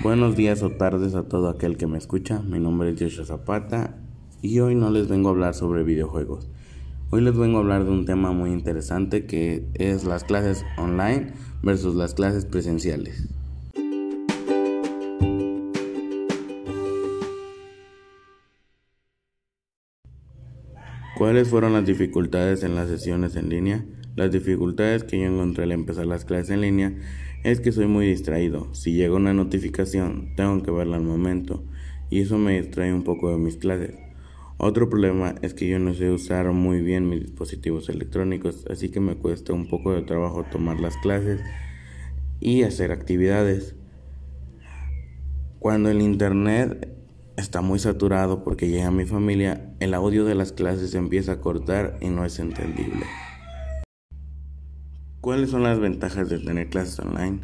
Buenos días o tardes a todo aquel que me escucha. Mi nombre es Joshua Zapata y hoy no les vengo a hablar sobre videojuegos. Hoy les vengo a hablar de un tema muy interesante que es las clases online versus las clases presenciales. ¿Cuáles fueron las dificultades en las sesiones en línea? Las dificultades que yo encontré al empezar las clases en línea es que soy muy distraído. Si llega una notificación, tengo que verla al momento y eso me distrae un poco de mis clases. Otro problema es que yo no sé usar muy bien mis dispositivos electrónicos, así que me cuesta un poco de trabajo tomar las clases y hacer actividades. Cuando el internet está muy saturado porque llega mi familia, el audio de las clases se empieza a cortar y no es entendible. ¿Cuáles son las ventajas de tener clases online?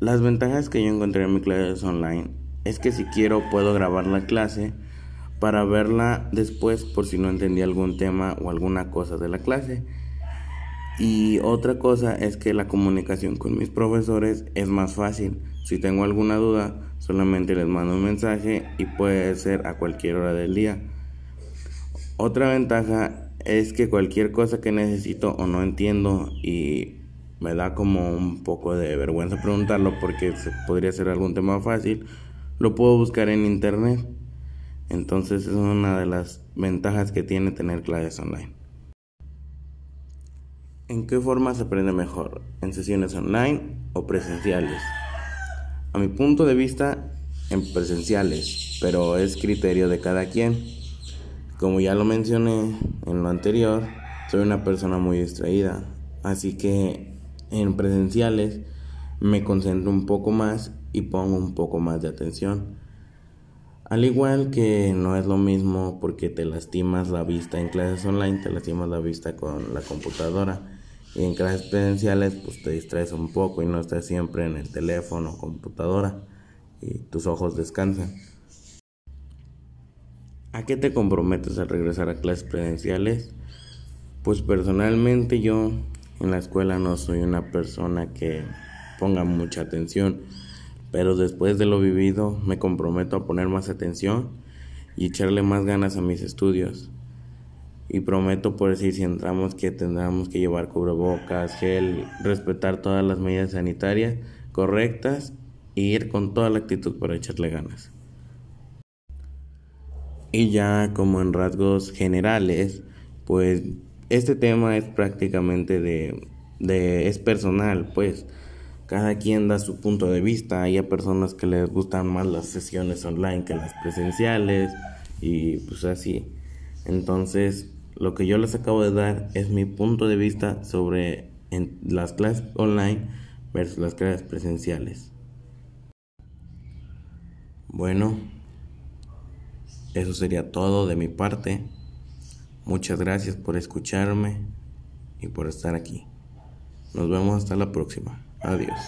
Las ventajas que yo encontré en mi clases online es que si quiero puedo grabar la clase para verla después por si no entendí algún tema o alguna cosa de la clase. Y otra cosa es que la comunicación con mis profesores es más fácil. Si tengo alguna duda, solamente les mando un mensaje y puede ser a cualquier hora del día. Otra ventaja es que cualquier cosa que necesito o no entiendo y me da como un poco de vergüenza preguntarlo porque podría ser algún tema fácil, lo puedo buscar en internet. Entonces es una de las ventajas que tiene tener clases online. ¿En qué forma se aprende mejor? ¿En sesiones online o presenciales? A mi punto de vista, en presenciales, pero es criterio de cada quien. Como ya lo mencioné en lo anterior, soy una persona muy distraída, así que en presenciales me concentro un poco más y pongo un poco más de atención. Al igual que no es lo mismo porque te lastimas la vista en clases online, te lastimas la vista con la computadora. Y en clases presenciales pues te distraes un poco y no estás siempre en el teléfono o computadora y tus ojos descansan. ¿A qué te comprometes al regresar a clases presenciales? Pues personalmente yo en la escuela no soy una persona que ponga mucha atención, pero después de lo vivido me comprometo a poner más atención y echarle más ganas a mis estudios. Y prometo por decir si entramos que tendremos que llevar cubrebocas, gel, respetar todas las medidas sanitarias correctas e ir con toda la actitud para echarle ganas. Y ya como en rasgos generales, pues este tema es prácticamente de, de es personal, pues cada quien da su punto de vista. Hay personas que les gustan más las sesiones online que las presenciales y pues así. Entonces, lo que yo les acabo de dar es mi punto de vista sobre las clases online versus las clases presenciales. Bueno, eso sería todo de mi parte. Muchas gracias por escucharme y por estar aquí. Nos vemos hasta la próxima. Adiós.